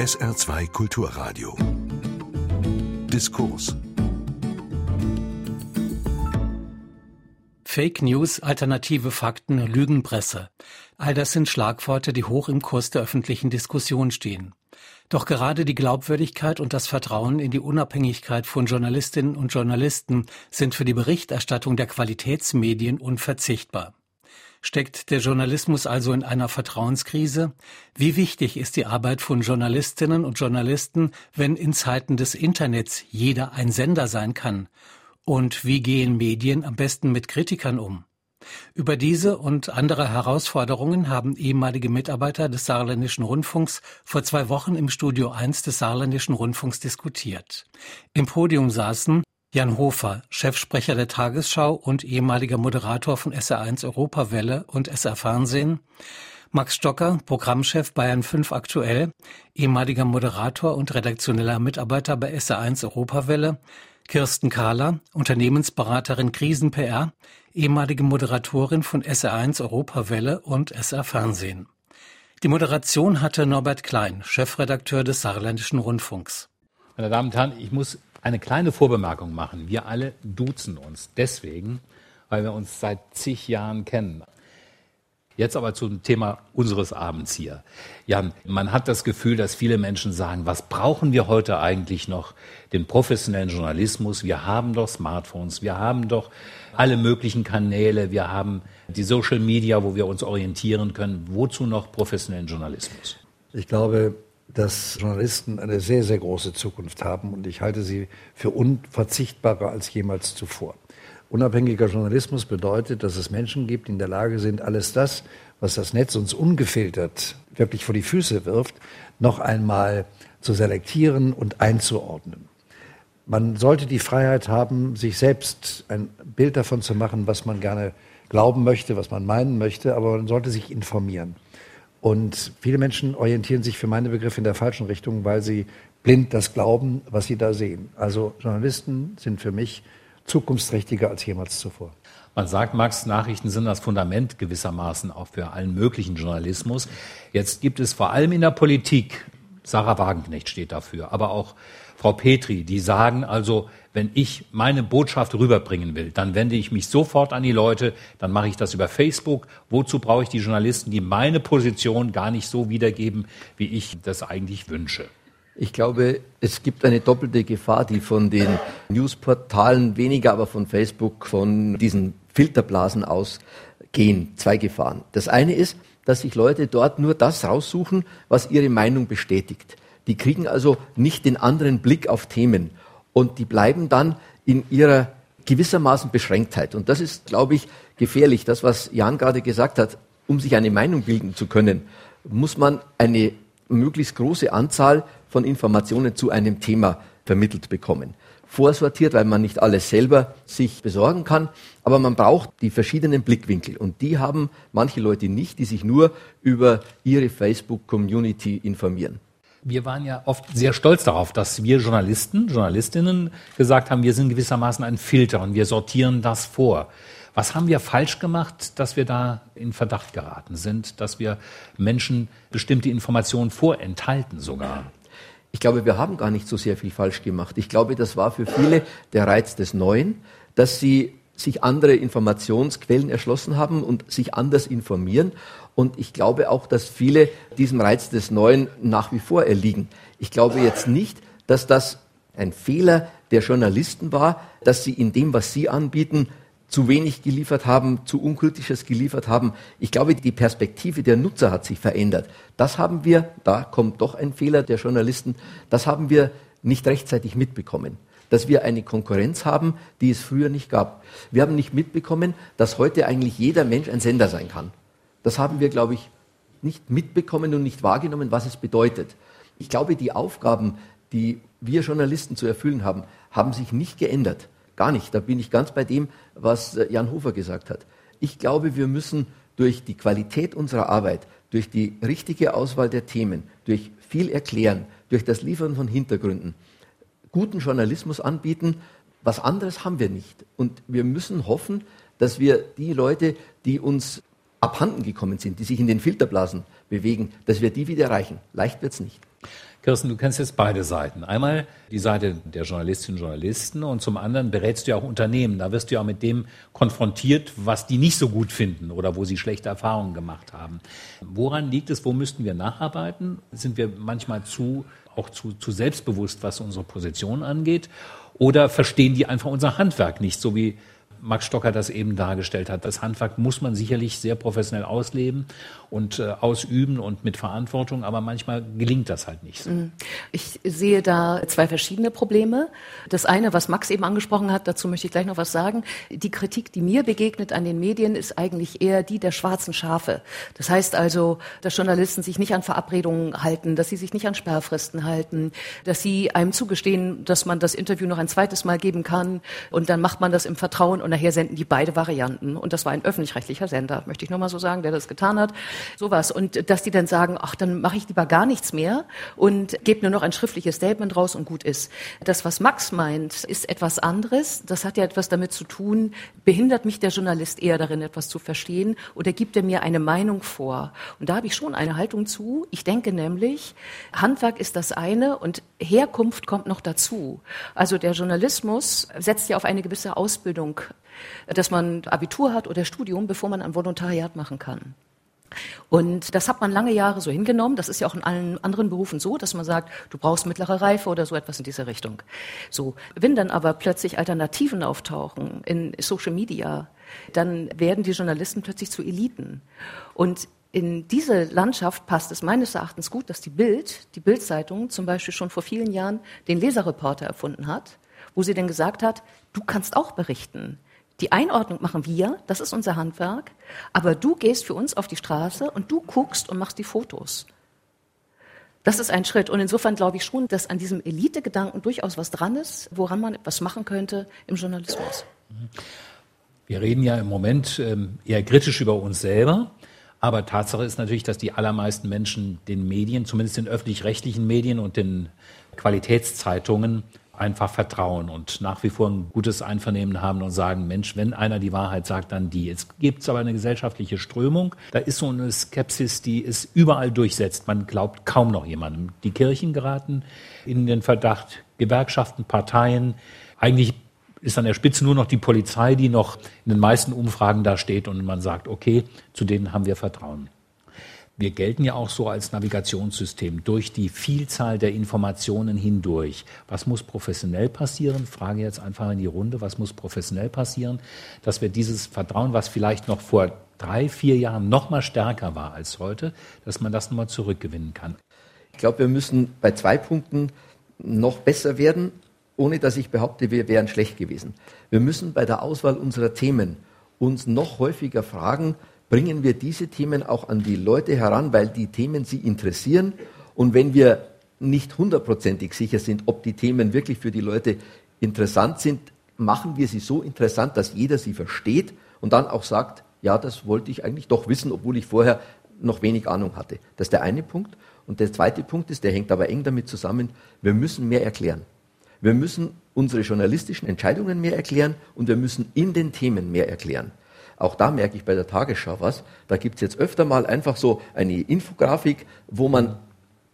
SR2 Kulturradio. Diskurs. Fake News, alternative Fakten, Lügenpresse. All das sind Schlagworte, die hoch im Kurs der öffentlichen Diskussion stehen. Doch gerade die Glaubwürdigkeit und das Vertrauen in die Unabhängigkeit von Journalistinnen und Journalisten sind für die Berichterstattung der Qualitätsmedien unverzichtbar. Steckt der Journalismus also in einer Vertrauenskrise? Wie wichtig ist die Arbeit von Journalistinnen und Journalisten, wenn in Zeiten des Internets jeder ein Sender sein kann? Und wie gehen Medien am besten mit Kritikern um? Über diese und andere Herausforderungen haben ehemalige Mitarbeiter des Saarländischen Rundfunks vor zwei Wochen im Studio 1 des Saarländischen Rundfunks diskutiert. Im Podium saßen Jan Hofer, Chefsprecher der Tagesschau und ehemaliger Moderator von SR1 Europawelle und SR Fernsehen, Max Stocker, Programmchef Bayern 5 aktuell, ehemaliger Moderator und redaktioneller Mitarbeiter bei SR1 Europawelle, Kirsten Kahler, Unternehmensberaterin Krisen-PR, ehemalige Moderatorin von SR1 Europawelle und SR Fernsehen. Die Moderation hatte Norbert Klein, Chefredakteur des Saarländischen Rundfunks. Meine Damen und Herren, ich muss eine kleine Vorbemerkung machen. Wir alle duzen uns deswegen, weil wir uns seit zig Jahren kennen. Jetzt aber zum Thema unseres Abends hier. Jan, man hat das Gefühl, dass viele Menschen sagen, was brauchen wir heute eigentlich noch? Den professionellen Journalismus. Wir haben doch Smartphones, wir haben doch alle möglichen Kanäle, wir haben die Social Media, wo wir uns orientieren können. Wozu noch professionellen Journalismus? Ich glaube, dass Journalisten eine sehr, sehr große Zukunft haben und ich halte sie für unverzichtbarer als jemals zuvor. Unabhängiger Journalismus bedeutet, dass es Menschen gibt, die in der Lage sind, alles das, was das Netz uns ungefiltert wirklich vor die Füße wirft, noch einmal zu selektieren und einzuordnen. Man sollte die Freiheit haben, sich selbst ein Bild davon zu machen, was man gerne glauben möchte, was man meinen möchte, aber man sollte sich informieren. Und viele Menschen orientieren sich für meine Begriffe in der falschen Richtung, weil sie blind das glauben, was sie da sehen. Also Journalisten sind für mich zukunftsträchtiger als jemals zuvor. Man sagt, Max, Nachrichten sind das Fundament gewissermaßen auch für allen möglichen Journalismus. Jetzt gibt es vor allem in der Politik, Sarah Wagenknecht steht dafür, aber auch Frau Petri, die sagen also, wenn ich meine Botschaft rüberbringen will, dann wende ich mich sofort an die Leute, dann mache ich das über Facebook. Wozu brauche ich die Journalisten, die meine Position gar nicht so wiedergeben, wie ich das eigentlich wünsche? Ich glaube, es gibt eine doppelte Gefahr, die von den Newsportalen weniger, aber von Facebook, von diesen Filterblasen ausgehen. Zwei Gefahren. Das eine ist, dass sich Leute dort nur das raussuchen, was ihre Meinung bestätigt. Die kriegen also nicht den anderen Blick auf Themen und die bleiben dann in ihrer gewissermaßen Beschränktheit. Und das ist, glaube ich, gefährlich. Das, was Jan gerade gesagt hat, um sich eine Meinung bilden zu können, muss man eine möglichst große Anzahl von Informationen zu einem Thema vermittelt bekommen. Vorsortiert, weil man nicht alles selber sich besorgen kann, aber man braucht die verschiedenen Blickwinkel und die haben manche Leute nicht, die sich nur über ihre Facebook-Community informieren. Wir waren ja oft sehr stolz darauf, dass wir Journalisten, Journalistinnen gesagt haben, wir sind gewissermaßen ein Filter und wir sortieren das vor. Was haben wir falsch gemacht, dass wir da in Verdacht geraten sind, dass wir Menschen bestimmte Informationen vorenthalten sogar? Ich glaube, wir haben gar nicht so sehr viel falsch gemacht. Ich glaube, das war für viele der Reiz des Neuen, dass sie sich andere Informationsquellen erschlossen haben und sich anders informieren. Und ich glaube auch, dass viele diesem Reiz des Neuen nach wie vor erliegen. Ich glaube jetzt nicht, dass das ein Fehler der Journalisten war, dass sie in dem, was sie anbieten, zu wenig geliefert haben, zu unkritisches geliefert haben. Ich glaube, die Perspektive der Nutzer hat sich verändert. Das haben wir, da kommt doch ein Fehler der Journalisten, das haben wir nicht rechtzeitig mitbekommen dass wir eine Konkurrenz haben, die es früher nicht gab. Wir haben nicht mitbekommen, dass heute eigentlich jeder Mensch ein Sender sein kann. Das haben wir, glaube ich, nicht mitbekommen und nicht wahrgenommen, was es bedeutet. Ich glaube, die Aufgaben, die wir Journalisten zu erfüllen haben, haben sich nicht geändert. Gar nicht. Da bin ich ganz bei dem, was äh, Jan Hofer gesagt hat. Ich glaube, wir müssen durch die Qualität unserer Arbeit, durch die richtige Auswahl der Themen, durch viel Erklären, durch das Liefern von Hintergründen, guten Journalismus anbieten. Was anderes haben wir nicht. Und wir müssen hoffen, dass wir die Leute, die uns abhanden gekommen sind, die sich in den Filterblasen bewegen, dass wir die wieder erreichen. Leicht wird es nicht. Kirsten, du kennst jetzt beide Seiten. Einmal die Seite der Journalistinnen und Journalisten und zum anderen berätst du ja auch Unternehmen. Da wirst du ja auch mit dem konfrontiert, was die nicht so gut finden oder wo sie schlechte Erfahrungen gemacht haben. Woran liegt es? Wo müssten wir nacharbeiten? Sind wir manchmal zu, auch zu, zu selbstbewusst, was unsere Position angeht? Oder verstehen die einfach unser Handwerk nicht, so wie Max Stocker das eben dargestellt hat. Das Handwerk muss man sicherlich sehr professionell ausleben und äh, ausüben und mit Verantwortung, aber manchmal gelingt das halt nicht so. Mhm. Ich sehe da zwei verschiedene Probleme. Das eine, was Max eben angesprochen hat, dazu möchte ich gleich noch was sagen. Die Kritik, die mir begegnet an den Medien, ist eigentlich eher die der schwarzen Schafe. Das heißt also, dass Journalisten sich nicht an Verabredungen halten, dass sie sich nicht an Sperrfristen halten, dass sie einem zugestehen, dass man das Interview noch ein zweites Mal geben kann und dann macht man das im Vertrauen und nachher senden die beide Varianten. Und das war ein öffentlich-rechtlicher Sender, möchte ich nur mal so sagen, der das getan hat. Sowas. Und dass die dann sagen, ach, dann mache ich lieber gar nichts mehr und gebe nur noch ein schriftliches Statement raus und gut ist. Das, was Max meint, ist etwas anderes. Das hat ja etwas damit zu tun, behindert mich der Journalist eher darin, etwas zu verstehen oder gibt er mir eine Meinung vor? Und da habe ich schon eine Haltung zu. Ich denke nämlich, Handwerk ist das eine und Herkunft kommt noch dazu. Also der Journalismus setzt ja auf eine gewisse Ausbildung dass man Abitur hat oder Studium, bevor man ein Volontariat machen kann. Und das hat man lange Jahre so hingenommen. Das ist ja auch in allen anderen Berufen so, dass man sagt, du brauchst mittlere Reife oder so etwas in diese Richtung. So. Wenn dann aber plötzlich Alternativen auftauchen in Social Media, dann werden die Journalisten plötzlich zu Eliten. Und in diese Landschaft passt es meines Erachtens gut, dass die Bild, die Bildzeitung zum Beispiel schon vor vielen Jahren den Leserreporter erfunden hat, wo sie dann gesagt hat, du kannst auch berichten. Die Einordnung machen wir, das ist unser Handwerk, aber du gehst für uns auf die Straße und du guckst und machst die Fotos. Das ist ein Schritt. Und insofern glaube ich schon, dass an diesem Elite-Gedanken durchaus was dran ist, woran man etwas machen könnte im Journalismus. Wir reden ja im Moment ähm, eher kritisch über uns selber. Aber Tatsache ist natürlich, dass die allermeisten Menschen den Medien, zumindest den öffentlich-rechtlichen Medien und den Qualitätszeitungen, einfach vertrauen und nach wie vor ein gutes Einvernehmen haben und sagen, Mensch, wenn einer die Wahrheit sagt, dann die. Jetzt gibt es aber eine gesellschaftliche Strömung. Da ist so eine Skepsis, die es überall durchsetzt. Man glaubt kaum noch jemandem. Die Kirchen geraten in den Verdacht, Gewerkschaften, Parteien. Eigentlich ist an der Spitze nur noch die Polizei, die noch in den meisten Umfragen da steht und man sagt, okay, zu denen haben wir Vertrauen. Wir gelten ja auch so als Navigationssystem durch die Vielzahl der Informationen hindurch. Was muss professionell passieren? Frage jetzt einfach in die Runde. Was muss professionell passieren, dass wir dieses Vertrauen, was vielleicht noch vor drei, vier Jahren noch mal stärker war als heute, dass man das nochmal zurückgewinnen kann? Ich glaube, wir müssen bei zwei Punkten noch besser werden, ohne dass ich behaupte, wir wären schlecht gewesen. Wir müssen bei der Auswahl unserer Themen uns noch häufiger fragen, bringen wir diese Themen auch an die Leute heran, weil die Themen sie interessieren. Und wenn wir nicht hundertprozentig sicher sind, ob die Themen wirklich für die Leute interessant sind, machen wir sie so interessant, dass jeder sie versteht und dann auch sagt, ja, das wollte ich eigentlich doch wissen, obwohl ich vorher noch wenig Ahnung hatte. Das ist der eine Punkt. Und der zweite Punkt ist, der hängt aber eng damit zusammen, wir müssen mehr erklären. Wir müssen unsere journalistischen Entscheidungen mehr erklären und wir müssen in den Themen mehr erklären. Auch da merke ich bei der Tagesschau was. Da gibt es jetzt öfter mal einfach so eine Infografik, wo man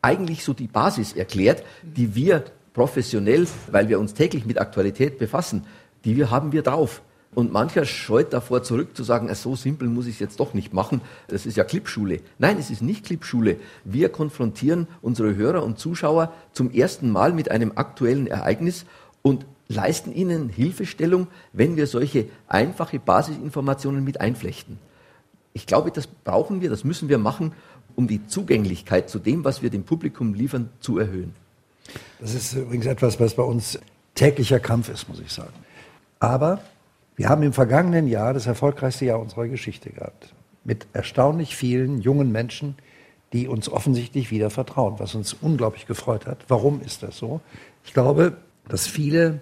eigentlich so die Basis erklärt, die wir professionell, weil wir uns täglich mit Aktualität befassen, die wir haben wir drauf. Und mancher scheut davor zurück zu sagen, so simpel muss ich es jetzt doch nicht machen. Das ist ja Clipschule. Nein, es ist nicht Clipschule. Wir konfrontieren unsere Hörer und Zuschauer zum ersten Mal mit einem aktuellen Ereignis und leisten ihnen Hilfestellung, wenn wir solche einfache Basisinformationen mit einflechten. Ich glaube, das brauchen wir, das müssen wir machen, um die Zugänglichkeit zu dem, was wir dem Publikum liefern, zu erhöhen. Das ist übrigens etwas, was bei uns täglicher Kampf ist, muss ich sagen. Aber wir haben im vergangenen Jahr das erfolgreichste Jahr unserer Geschichte gehabt. Mit erstaunlich vielen jungen Menschen, die uns offensichtlich wieder vertrauen, was uns unglaublich gefreut hat. Warum ist das so? Ich glaube, dass viele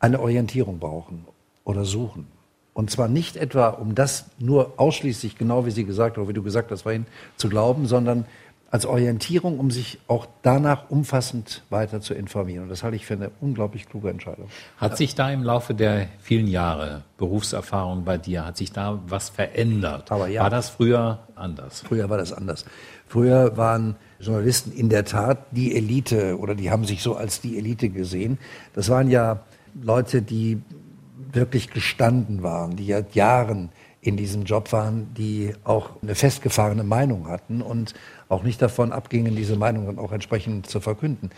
eine Orientierung brauchen oder suchen. Und zwar nicht etwa, um das nur ausschließlich, genau wie Sie gesagt oder wie du gesagt hast vorhin, zu glauben, sondern als Orientierung, um sich auch danach umfassend weiter zu informieren. Und das halte ich für eine unglaublich kluge Entscheidung. Hat sich da im Laufe der vielen Jahre Berufserfahrung bei dir, hat sich da was verändert? Aber ja. War das früher anders? Früher war das anders. Früher waren Journalisten in der Tat die Elite oder die haben sich so als die Elite gesehen. Das waren ja Leute, die wirklich gestanden waren, die ja Jahren in diesem Job waren, die auch eine festgefahrene Meinung hatten und auch nicht davon abgingen, diese Meinung dann auch entsprechend zu verkünden.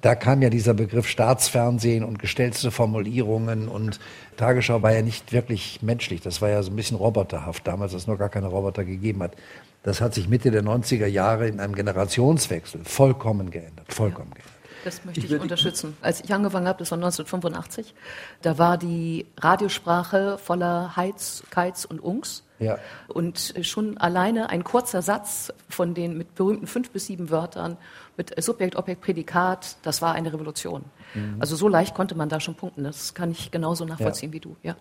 Da kam ja dieser Begriff Staatsfernsehen und gestellte Formulierungen und Tagesschau war ja nicht wirklich menschlich. Das war ja so ein bisschen roboterhaft damals, als es noch gar keine Roboter gegeben hat. Das hat sich Mitte der 90er Jahre in einem Generationswechsel vollkommen geändert. Vollkommen ja. geändert. Das möchte ich, ich unterstützen. Als ich angefangen habe, das war 1985, da war die Radiosprache voller Heiz, Keiz und Ungs. Ja. Und schon alleine ein kurzer Satz von den mit berühmten fünf bis sieben Wörtern mit Subjekt, Objekt, Prädikat, das war eine Revolution. Mhm. Also so leicht konnte man da schon punkten. Das kann ich genauso nachvollziehen ja. wie du. Ja.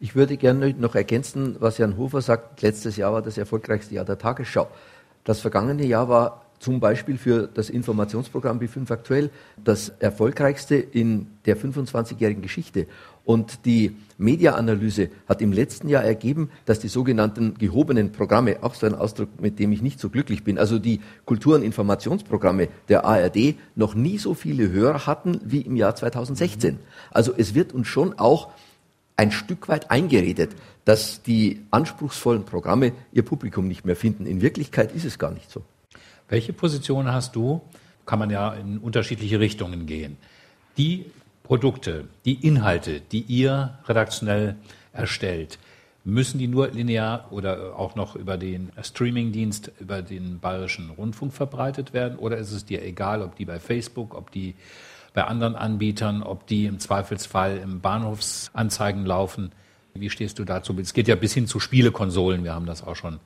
Ich würde gerne noch ergänzen, was Jan Hofer sagt. Letztes Jahr war das erfolgreichste Jahr der Tagesschau. Das vergangene Jahr war zum Beispiel für das Informationsprogramm B5 aktuell das erfolgreichste in der 25-jährigen Geschichte. Und die Mediaanalyse hat im letzten Jahr ergeben, dass die sogenannten gehobenen Programme, auch so ein Ausdruck, mit dem ich nicht so glücklich bin, also die Kultur- und Informationsprogramme der ARD noch nie so viele Hörer hatten wie im Jahr 2016. Also es wird uns schon auch ein Stück weit eingeredet, dass die anspruchsvollen Programme ihr Publikum nicht mehr finden. In Wirklichkeit ist es gar nicht so. Welche Position hast du? Kann man ja in unterschiedliche Richtungen gehen. Die Produkte, die Inhalte, die ihr redaktionell erstellt, müssen die nur linear oder auch noch über den Streamingdienst, über den Bayerischen Rundfunk verbreitet werden? Oder ist es dir egal, ob die bei Facebook, ob die bei anderen Anbietern, ob die im Zweifelsfall im Bahnhofsanzeigen laufen? Wie stehst du dazu? Es geht ja bis hin zu Spielekonsolen. Wir haben das auch schon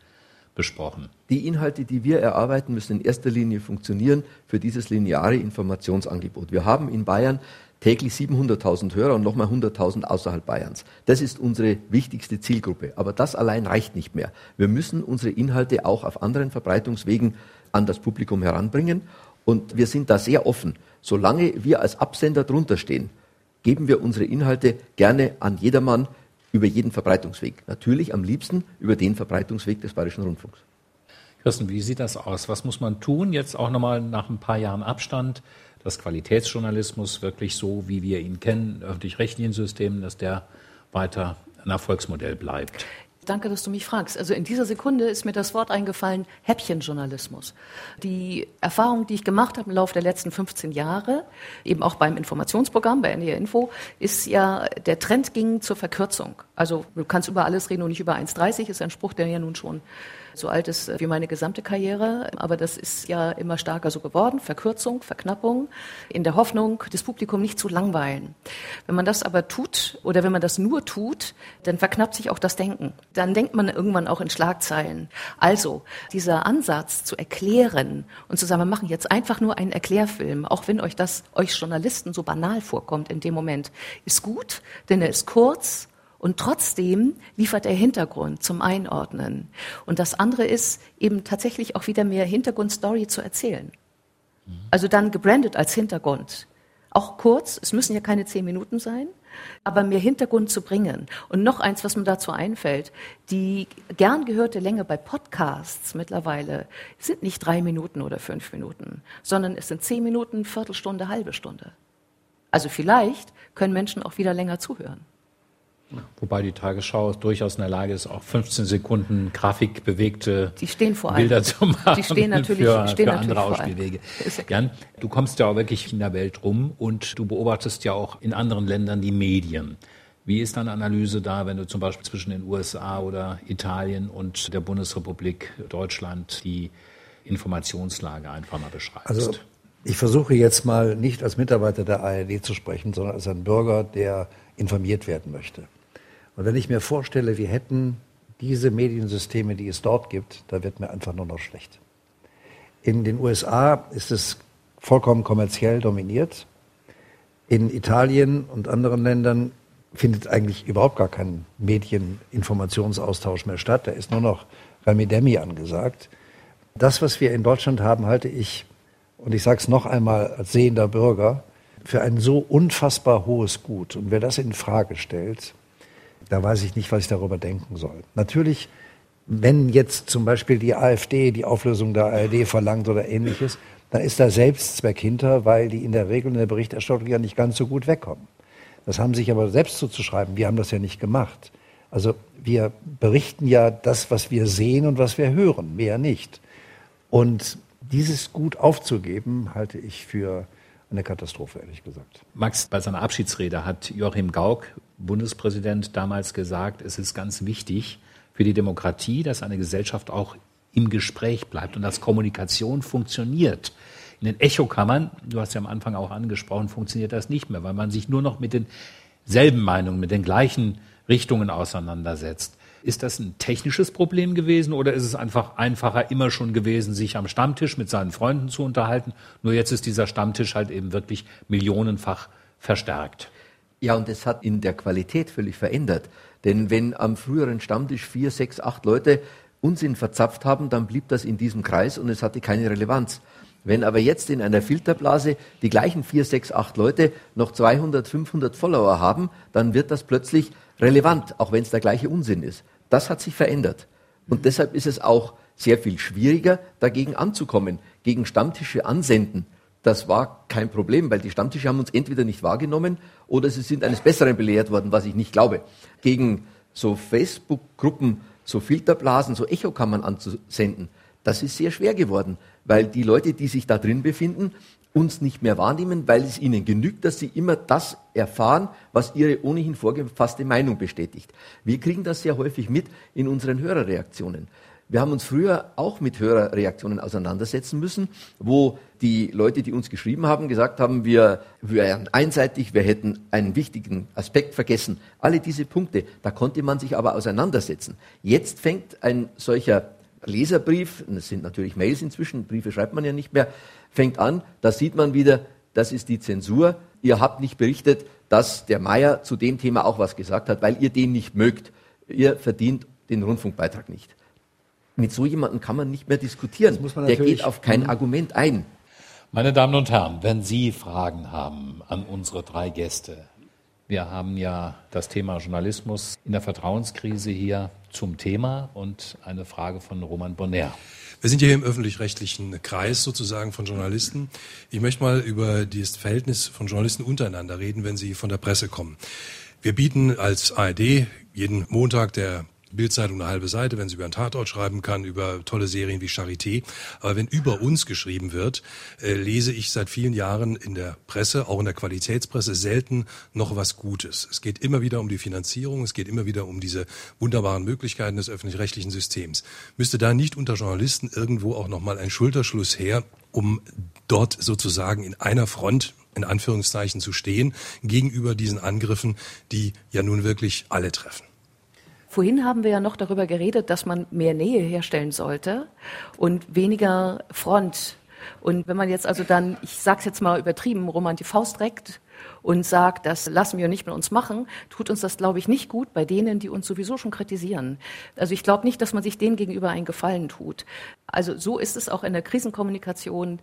besprochen. Die Inhalte, die wir erarbeiten, müssen in erster Linie funktionieren für dieses lineare Informationsangebot. Wir haben in Bayern täglich 700.000 Hörer und nochmal 100.000 außerhalb Bayerns. Das ist unsere wichtigste Zielgruppe. Aber das allein reicht nicht mehr. Wir müssen unsere Inhalte auch auf anderen Verbreitungswegen an das Publikum heranbringen. Und wir sind da sehr offen. Solange wir als Absender drunter stehen, geben wir unsere Inhalte gerne an jedermann, über jeden Verbreitungsweg. Natürlich am liebsten über den Verbreitungsweg des Bayerischen Rundfunks. Kirsten, wie sieht das aus? Was muss man tun, jetzt auch nochmal nach ein paar Jahren Abstand, dass Qualitätsjournalismus wirklich so, wie wir ihn kennen, öffentlich-rechtlichen Systemen, dass der weiter ein Erfolgsmodell bleibt? Danke, dass du mich fragst. Also in dieser Sekunde ist mir das Wort eingefallen, Häppchenjournalismus. Die Erfahrung, die ich gemacht habe im Laufe der letzten 15 Jahre, eben auch beim Informationsprogramm bei NDR Info, ist ja, der Trend ging zur Verkürzung. Also du kannst über alles reden und nicht über 1,30, ist ein Spruch, der ja nun schon so alt ist wie meine gesamte Karriere. Aber das ist ja immer stärker so geworden. Verkürzung, Verknappung, in der Hoffnung, das Publikum nicht zu langweilen. Wenn man das aber tut oder wenn man das nur tut, dann verknappt sich auch das Denken. Dann denkt man irgendwann auch in Schlagzeilen. Also dieser Ansatz zu erklären und zu sagen, wir machen jetzt einfach nur einen Erklärfilm, auch wenn euch das euch Journalisten so banal vorkommt in dem Moment, ist gut, denn er ist kurz und trotzdem liefert er Hintergrund zum Einordnen. Und das andere ist eben tatsächlich auch wieder mehr Hintergrundstory zu erzählen. Also dann gebrandet als Hintergrund. Auch kurz, es müssen ja keine zehn Minuten sein, aber mehr Hintergrund zu bringen. Und noch eins, was mir dazu einfällt, die gern gehörte Länge bei Podcasts mittlerweile sind nicht drei Minuten oder fünf Minuten, sondern es sind zehn Minuten, Viertelstunde, halbe Stunde. Also vielleicht können Menschen auch wieder länger zuhören. Wobei die Tagesschau durchaus in der Lage ist, auch 15 Sekunden grafikbewegte Bilder zu machen die stehen natürlich, für, stehen für natürlich andere Ausspielwege. Jan, du kommst ja auch wirklich in der Welt rum und du beobachtest ja auch in anderen Ländern die Medien. Wie ist deine Analyse da, wenn du zum Beispiel zwischen den USA oder Italien und der Bundesrepublik Deutschland die Informationslage einfach mal beschreibst? Also ich versuche jetzt mal nicht als Mitarbeiter der ARD zu sprechen, sondern als ein Bürger, der informiert werden möchte. Und wenn ich mir vorstelle, wir hätten diese Mediensysteme, die es dort gibt, da wird mir einfach nur noch schlecht. In den USA ist es vollkommen kommerziell dominiert. In Italien und anderen Ländern findet eigentlich überhaupt gar kein Medieninformationsaustausch mehr statt. Da ist nur noch Rami Demi angesagt. Das, was wir in Deutschland haben, halte ich, und ich sage es noch einmal als sehender Bürger, für ein so unfassbar hohes Gut. Und wer das in Frage stellt, da weiß ich nicht, was ich darüber denken soll. Natürlich, wenn jetzt zum Beispiel die AfD die Auflösung der ARD verlangt oder ähnliches, dann ist da Selbstzweck hinter, weil die in der Regel in der Berichterstattung ja nicht ganz so gut wegkommen. Das haben sich aber selbst zuzuschreiben. Wir haben das ja nicht gemacht. Also wir berichten ja das, was wir sehen und was wir hören, mehr nicht. Und dieses Gut aufzugeben, halte ich für eine Katastrophe, ehrlich gesagt. Max, bei seiner Abschiedsrede hat Joachim Gauck, Bundespräsident, damals gesagt, es ist ganz wichtig für die Demokratie, dass eine Gesellschaft auch im Gespräch bleibt und dass Kommunikation funktioniert. In den Echokammern, du hast ja am Anfang auch angesprochen, funktioniert das nicht mehr, weil man sich nur noch mit denselben Meinungen, mit den gleichen Richtungen auseinandersetzt. Ist das ein technisches Problem gewesen oder ist es einfach einfacher immer schon gewesen, sich am Stammtisch mit seinen Freunden zu unterhalten? Nur jetzt ist dieser Stammtisch halt eben wirklich millionenfach verstärkt. Ja, und es hat in der Qualität völlig verändert. Denn wenn am früheren Stammtisch vier, sechs, acht Leute Unsinn verzapft haben, dann blieb das in diesem Kreis und es hatte keine Relevanz. Wenn aber jetzt in einer Filterblase die gleichen vier, sechs, acht Leute noch 200, 500 Follower haben, dann wird das plötzlich relevant, auch wenn es der gleiche Unsinn ist. Das hat sich verändert. Und deshalb ist es auch sehr viel schwieriger, dagegen anzukommen. Gegen Stammtische ansenden, das war kein Problem, weil die Stammtische haben uns entweder nicht wahrgenommen oder sie sind eines Besseren belehrt worden, was ich nicht glaube. Gegen so Facebook-Gruppen, so Filterblasen, so Echokammern anzusenden, das ist sehr schwer geworden, weil die Leute, die sich da drin befinden, uns nicht mehr wahrnehmen, weil es ihnen genügt, dass sie immer das erfahren, was ihre ohnehin vorgefasste Meinung bestätigt. Wir kriegen das sehr häufig mit in unseren Hörerreaktionen. Wir haben uns früher auch mit Hörerreaktionen auseinandersetzen müssen, wo die Leute, die uns geschrieben haben, gesagt haben, wir wären einseitig, wir hätten einen wichtigen Aspekt vergessen. Alle diese Punkte, da konnte man sich aber auseinandersetzen. Jetzt fängt ein solcher Leserbrief, das sind natürlich Mails inzwischen, Briefe schreibt man ja nicht mehr, fängt an, da sieht man wieder, das ist die Zensur. Ihr habt nicht berichtet, dass der Meier zu dem Thema auch was gesagt hat, weil ihr den nicht mögt. Ihr verdient den Rundfunkbeitrag nicht. Mit so jemandem kann man nicht mehr diskutieren. Der geht auf kein mhm. Argument ein. Meine Damen und Herren, wenn Sie Fragen haben an unsere drei Gäste, wir haben ja das Thema Journalismus in der Vertrauenskrise hier zum Thema und eine Frage von Roman Bonner. Wir sind hier im öffentlich-rechtlichen Kreis sozusagen von Journalisten. Ich möchte mal über das Verhältnis von Journalisten untereinander reden, wenn sie von der Presse kommen. Wir bieten als ARD jeden Montag der Bildzeitung eine halbe Seite, wenn sie über einen Tatort schreiben kann, über tolle Serien wie Charité. Aber wenn über uns geschrieben wird, äh, lese ich seit vielen Jahren in der Presse, auch in der Qualitätspresse, selten noch was Gutes. Es geht immer wieder um die Finanzierung, es geht immer wieder um diese wunderbaren Möglichkeiten des öffentlich-rechtlichen Systems. Müsste da nicht unter Journalisten irgendwo auch nochmal ein Schulterschluss her, um dort sozusagen in einer Front in Anführungszeichen zu stehen, gegenüber diesen Angriffen, die ja nun wirklich alle treffen? Vorhin haben wir ja noch darüber geredet, dass man mehr Nähe herstellen sollte und weniger Front. Und wenn man jetzt also dann, ich sage es jetzt mal übertrieben, Roman die Faust reckt und sagt, das lassen wir nicht mit uns machen, tut uns das, glaube ich, nicht gut bei denen, die uns sowieso schon kritisieren. Also ich glaube nicht, dass man sich denen gegenüber einen Gefallen tut. Also so ist es auch in der Krisenkommunikation.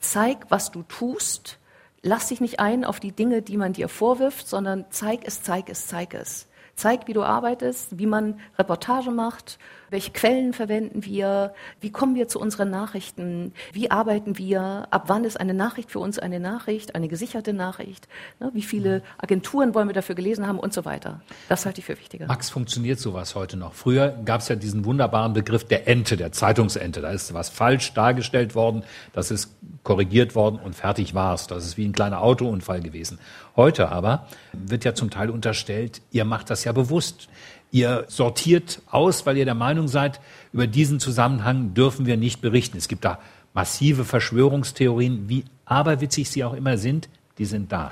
Zeig, was du tust. Lass dich nicht ein auf die Dinge, die man dir vorwirft, sondern zeig es, zeig es, zeig es. Zeig, wie du arbeitest, wie man Reportage macht, welche Quellen verwenden wir, wie kommen wir zu unseren Nachrichten, wie arbeiten wir, ab wann ist eine Nachricht für uns eine Nachricht, eine gesicherte Nachricht, ne, wie viele Agenturen wollen wir dafür gelesen haben und so weiter. Das halte ich für wichtiger. Max, funktioniert sowas heute noch? Früher gab es ja diesen wunderbaren Begriff der Ente, der Zeitungsente. Da ist was falsch dargestellt worden, das ist korrigiert worden und fertig war's. Das ist wie ein kleiner Autounfall gewesen. Heute aber wird ja zum Teil unterstellt, ihr macht das ja bewusst. Ihr sortiert aus, weil ihr der Meinung seid, über diesen Zusammenhang dürfen wir nicht berichten. Es gibt da massive Verschwörungstheorien, wie aberwitzig sie auch immer sind, die sind da.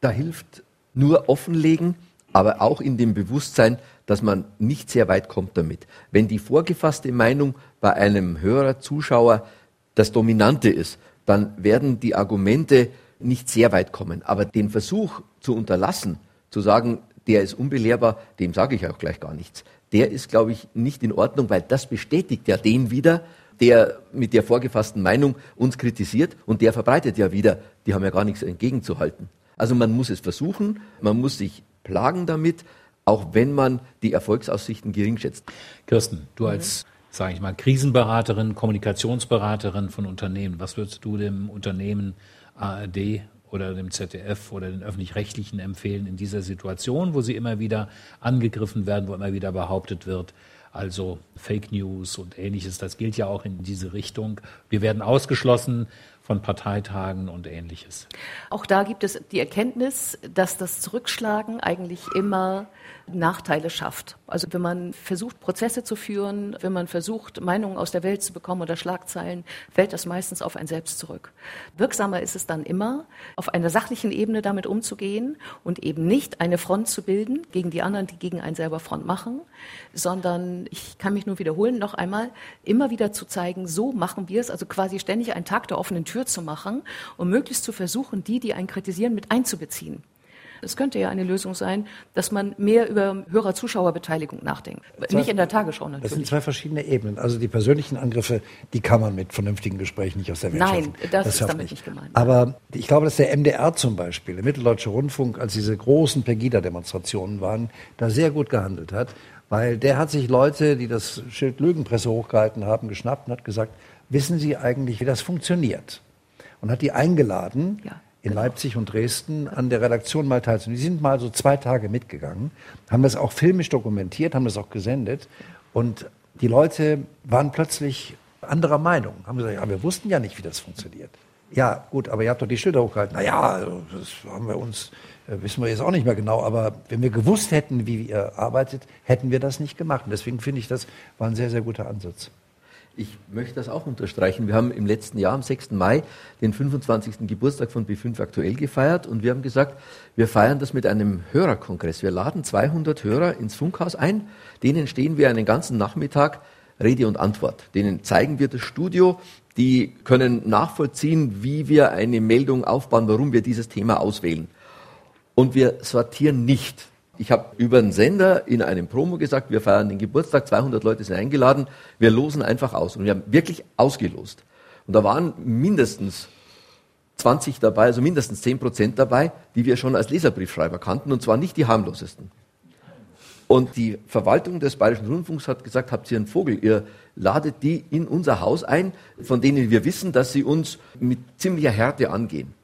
Da hilft nur offenlegen, aber auch in dem Bewusstsein, dass man nicht sehr weit kommt damit. Wenn die vorgefasste Meinung bei einem Hörer, Zuschauer das Dominante ist, dann werden die Argumente nicht sehr weit kommen. Aber den Versuch zu unterlassen, zu sagen, der ist unbelehrbar, dem sage ich auch gleich gar nichts. Der ist, glaube ich, nicht in Ordnung, weil das bestätigt ja den wieder, der mit der vorgefassten Meinung uns kritisiert und der verbreitet ja wieder, die haben ja gar nichts entgegenzuhalten. Also man muss es versuchen, man muss sich plagen damit, auch wenn man die Erfolgsaussichten gering schätzt. Kirsten, du als, sage ich mal, Krisenberaterin, Kommunikationsberaterin von Unternehmen, was würdest du dem Unternehmen ARD oder dem ZDF oder den öffentlich-rechtlichen empfehlen in dieser Situation, wo sie immer wieder angegriffen werden, wo immer wieder behauptet wird, also Fake News und ähnliches, das gilt ja auch in diese Richtung. Wir werden ausgeschlossen von Parteitagen und ähnliches. Auch da gibt es die Erkenntnis, dass das Zurückschlagen eigentlich immer Nachteile schafft. Also wenn man versucht, Prozesse zu führen, wenn man versucht, Meinungen aus der Welt zu bekommen oder Schlagzeilen, fällt das meistens auf ein Selbst zurück. Wirksamer ist es dann immer, auf einer sachlichen Ebene damit umzugehen und eben nicht eine Front zu bilden gegen die anderen, die gegen einen selber Front machen, sondern ich kann mich nur wiederholen, noch einmal, immer wieder zu zeigen, so machen wir es, also quasi ständig einen Tag der offenen Tür zu machen und möglichst zu versuchen, die, die einen kritisieren, mit einzubeziehen. Es könnte ja eine Lösung sein, dass man mehr über Hörer-Zuschauerbeteiligung nachdenkt. Zwei, Nicht in der Tagesschau natürlich. Das sind zwei verschiedene Ebenen. Also die persönlichen Angriffe, die kann man mit vernünftigen Gesprächen nicht aus der Welt Nein, schaffen. das, das ist damit nicht gemeint. Aber ich glaube, dass der MDR zum Beispiel, der Mitteldeutsche Rundfunk, als diese großen Pegida-Demonstrationen waren, da sehr gut gehandelt hat. Weil der hat sich Leute, die das Schild Lügenpresse hochgehalten haben, geschnappt und hat gesagt, wissen Sie eigentlich, wie das funktioniert? Und hat die eingeladen, ja in genau. Leipzig und Dresden an der Redaktion mal teilzunehmen. Die sind mal so zwei Tage mitgegangen, haben das auch filmisch dokumentiert, haben das auch gesendet und die Leute waren plötzlich anderer Meinung. Haben gesagt, ja, wir wussten ja nicht, wie das funktioniert. Ja, gut, aber ihr habt doch die Schilder hochgehalten. Na ja, das haben wir uns, äh, wissen wir jetzt auch nicht mehr genau. Aber wenn wir gewusst hätten, wie ihr arbeitet, hätten wir das nicht gemacht. Und deswegen finde ich, das war ein sehr, sehr guter Ansatz. Ich möchte das auch unterstreichen. Wir haben im letzten Jahr, am 6. Mai, den 25. Geburtstag von B5 aktuell gefeiert und wir haben gesagt, wir feiern das mit einem Hörerkongress. Wir laden 200 Hörer ins Funkhaus ein, denen stehen wir einen ganzen Nachmittag Rede und Antwort. Denen zeigen wir das Studio, die können nachvollziehen, wie wir eine Meldung aufbauen, warum wir dieses Thema auswählen. Und wir sortieren nicht ich habe über einen Sender in einem Promo gesagt, wir feiern den Geburtstag, 200 Leute sind eingeladen, wir losen einfach aus. Und wir haben wirklich ausgelost. Und da waren mindestens 20 dabei, also mindestens 10 Prozent dabei, die wir schon als Leserbriefschreiber kannten, und zwar nicht die harmlosesten. Und die Verwaltung des Bayerischen Rundfunks hat gesagt, habt ihr einen Vogel, ihr ladet die in unser Haus ein, von denen wir wissen, dass sie uns mit ziemlicher Härte angehen.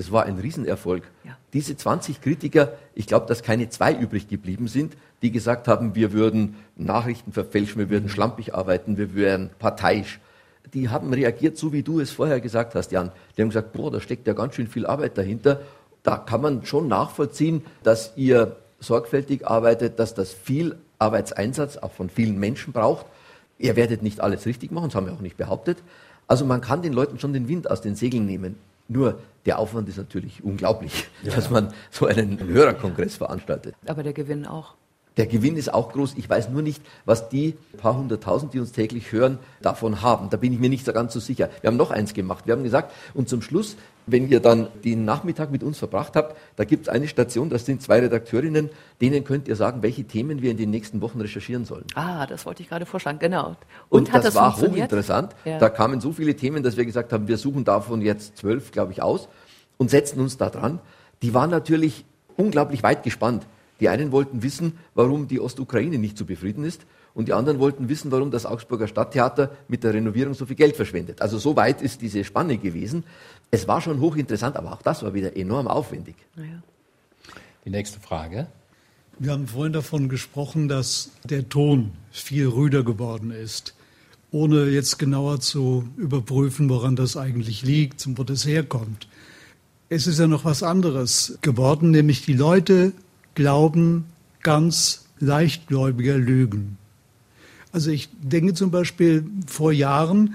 Das war ein Riesenerfolg. Ja. Diese 20 Kritiker, ich glaube, dass keine zwei übrig geblieben sind, die gesagt haben, wir würden Nachrichten verfälschen, wir würden schlampig arbeiten, wir wären parteiisch. Die haben reagiert, so wie du es vorher gesagt hast, Jan. Die haben gesagt, boah, da steckt ja ganz schön viel Arbeit dahinter. Da kann man schon nachvollziehen, dass ihr sorgfältig arbeitet, dass das viel Arbeitseinsatz auch von vielen Menschen braucht. Ihr werdet nicht alles richtig machen, das haben wir auch nicht behauptet. Also man kann den Leuten schon den Wind aus den Segeln nehmen. Nur der Aufwand ist natürlich unglaublich, ja. dass man so einen Hörerkongress veranstaltet. Aber der Gewinn auch. Der Gewinn ist auch groß. Ich weiß nur nicht, was die paar hunderttausend, die uns täglich hören, davon haben. Da bin ich mir nicht so ganz so sicher. Wir haben noch eins gemacht. Wir haben gesagt, und zum Schluss, wenn ihr dann den Nachmittag mit uns verbracht habt, da gibt es eine Station, das sind zwei Redakteurinnen, denen könnt ihr sagen, welche Themen wir in den nächsten Wochen recherchieren sollen. Ah, das wollte ich gerade vorschlagen, genau. Und, und das, das war hochinteressant. Ja. Da kamen so viele Themen, dass wir gesagt haben, wir suchen davon jetzt zwölf, glaube ich, aus und setzen uns da dran. Die waren natürlich unglaublich weit gespannt. Die einen wollten wissen, warum die Ostukraine nicht zu befrieden ist und die anderen wollten wissen, warum das Augsburger Stadttheater mit der Renovierung so viel Geld verschwendet. Also so weit ist diese Spanne gewesen. Es war schon hochinteressant, aber auch das war wieder enorm aufwendig. Die nächste Frage. Wir haben vorhin davon gesprochen, dass der Ton viel rüder geworden ist, ohne jetzt genauer zu überprüfen, woran das eigentlich liegt und wo das herkommt. Es ist ja noch was anderes geworden, nämlich die Leute glauben ganz leichtgläubiger Lügen. Also ich denke zum Beispiel, vor Jahren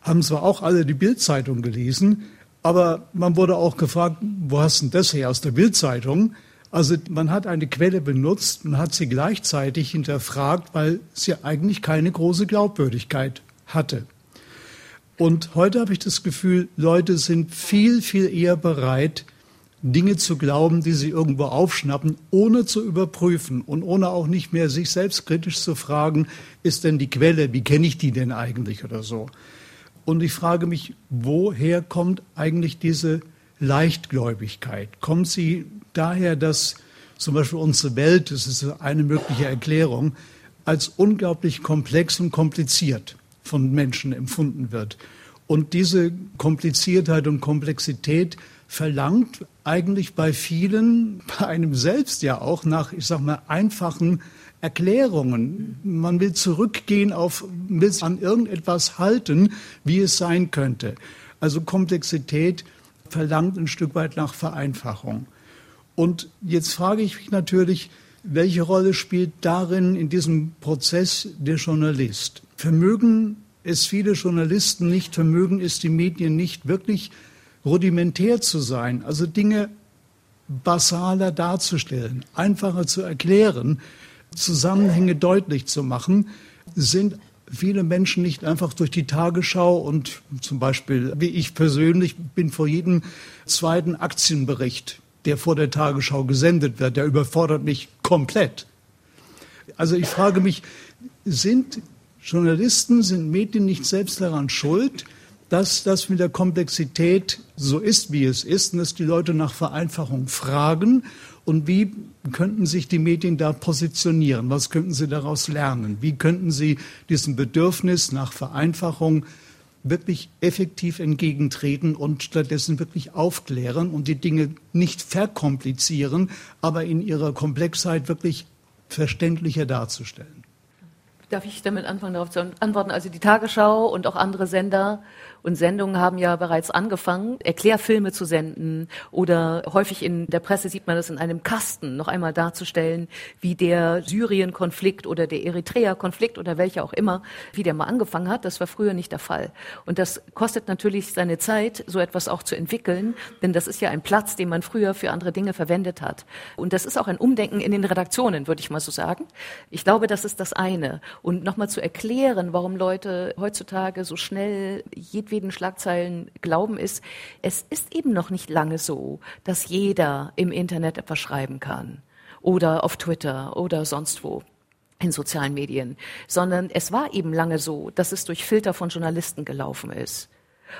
haben zwar auch alle die Bildzeitung gelesen, aber man wurde auch gefragt, wo hast du denn das her aus der Bildzeitung? Also man hat eine Quelle benutzt und hat sie gleichzeitig hinterfragt, weil sie eigentlich keine große Glaubwürdigkeit hatte. Und heute habe ich das Gefühl, Leute sind viel, viel eher bereit, Dinge zu glauben, die sie irgendwo aufschnappen, ohne zu überprüfen und ohne auch nicht mehr sich selbst kritisch zu fragen, ist denn die Quelle, wie kenne ich die denn eigentlich oder so. Und ich frage mich, woher kommt eigentlich diese Leichtgläubigkeit? Kommt sie daher, dass zum Beispiel unsere Welt, das ist eine mögliche Erklärung, als unglaublich komplex und kompliziert von Menschen empfunden wird. Und diese Kompliziertheit und Komplexität verlangt eigentlich bei vielen, bei einem selbst ja auch nach, ich sag mal, einfachen Erklärungen. Man will zurückgehen auf, will an irgendetwas halten, wie es sein könnte. Also Komplexität verlangt ein Stück weit nach Vereinfachung. Und jetzt frage ich mich natürlich, welche Rolle spielt darin in diesem Prozess der Journalist? Vermögen es viele Journalisten nicht, vermögen es die Medien nicht, wirklich rudimentär zu sein, also Dinge basaler darzustellen, einfacher zu erklären, Zusammenhänge deutlich zu machen, sind viele Menschen nicht einfach durch die Tagesschau und zum Beispiel, wie ich persönlich bin vor jedem zweiten Aktienbericht, der vor der Tagesschau gesendet wird, der überfordert mich komplett. Also ich frage mich, sind Journalisten, sind Medien nicht selbst daran schuld, dass das mit der Komplexität so ist, wie es ist, und dass die Leute nach Vereinfachung fragen und wie könnten sich die Medien da positionieren? Was könnten sie daraus lernen? Wie könnten sie diesem Bedürfnis nach Vereinfachung wirklich effektiv entgegentreten und stattdessen wirklich aufklären und die Dinge nicht verkomplizieren, aber in ihrer Komplexheit wirklich verständlicher darzustellen? Darf ich damit anfangen, darauf zu antworten? Also die Tagesschau und auch andere Sender und Sendungen haben ja bereits angefangen, Erklärfilme zu senden oder häufig in der Presse sieht man das in einem Kasten noch einmal darzustellen, wie der Syrien-Konflikt oder der Eritrea-Konflikt oder welcher auch immer, wie der mal angefangen hat. Das war früher nicht der Fall. Und das kostet natürlich seine Zeit, so etwas auch zu entwickeln, denn das ist ja ein Platz, den man früher für andere Dinge verwendet hat. Und das ist auch ein Umdenken in den Redaktionen, würde ich mal so sagen. Ich glaube, das ist das eine. Und nochmal zu erklären, warum Leute heutzutage so schnell jedweden Schlagzeilen glauben, ist, es ist eben noch nicht lange so, dass jeder im Internet etwas schreiben kann oder auf Twitter oder sonst wo in sozialen Medien, sondern es war eben lange so, dass es durch Filter von Journalisten gelaufen ist.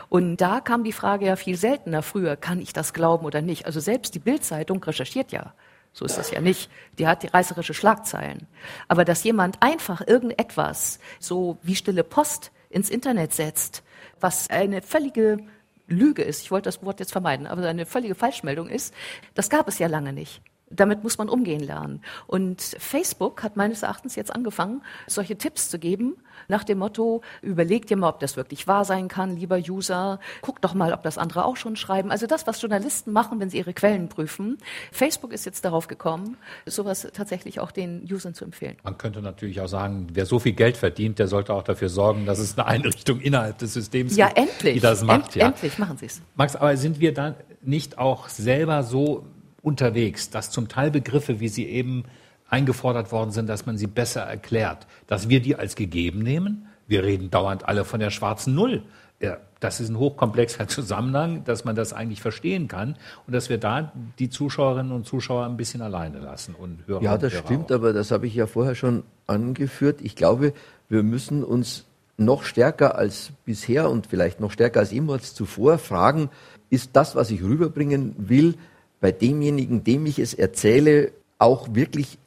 Und da kam die Frage ja viel seltener früher, kann ich das glauben oder nicht? Also selbst die Bildzeitung recherchiert ja. So ist das ja nicht. Die hat die reißerische Schlagzeilen. Aber dass jemand einfach irgendetwas, so wie stille Post, ins Internet setzt, was eine völlige Lüge ist, ich wollte das Wort jetzt vermeiden, aber eine völlige Falschmeldung ist, das gab es ja lange nicht. Damit muss man umgehen lernen. Und Facebook hat meines Erachtens jetzt angefangen, solche Tipps zu geben, nach dem Motto, überleg dir mal, ob das wirklich wahr sein kann, lieber User. Guck doch mal, ob das andere auch schon schreiben. Also das, was Journalisten machen, wenn sie ihre Quellen prüfen. Facebook ist jetzt darauf gekommen, sowas tatsächlich auch den Usern zu empfehlen. Man könnte natürlich auch sagen, wer so viel Geld verdient, der sollte auch dafür sorgen, dass es eine Einrichtung innerhalb des Systems ja, gibt, endlich. die das macht. End, ja. Endlich machen sie es. Max, aber sind wir da nicht auch selber so unterwegs, dass zum Teil Begriffe, wie sie eben eingefordert worden sind, dass man sie besser erklärt, dass wir die als gegeben nehmen. Wir reden dauernd alle von der schwarzen Null. Ja, das ist ein hochkomplexer Zusammenhang, dass man das eigentlich verstehen kann und dass wir da die Zuschauerinnen und Zuschauer ein bisschen alleine lassen und hören. Ja, das stimmt, auch. aber das habe ich ja vorher schon angeführt. Ich glaube, wir müssen uns noch stärker als bisher und vielleicht noch stärker als jemals zuvor fragen, ist das, was ich rüberbringen will, bei demjenigen, dem ich es erzähle, auch wirklich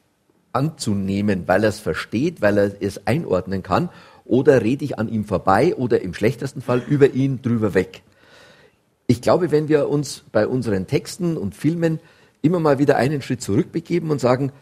anzunehmen, weil er es versteht, weil er es einordnen kann, oder rede ich an ihm vorbei oder im schlechtesten Fall über ihn drüber weg. Ich glaube, wenn wir uns bei unseren Texten und Filmen immer mal wieder einen Schritt zurückbegeben und sagen,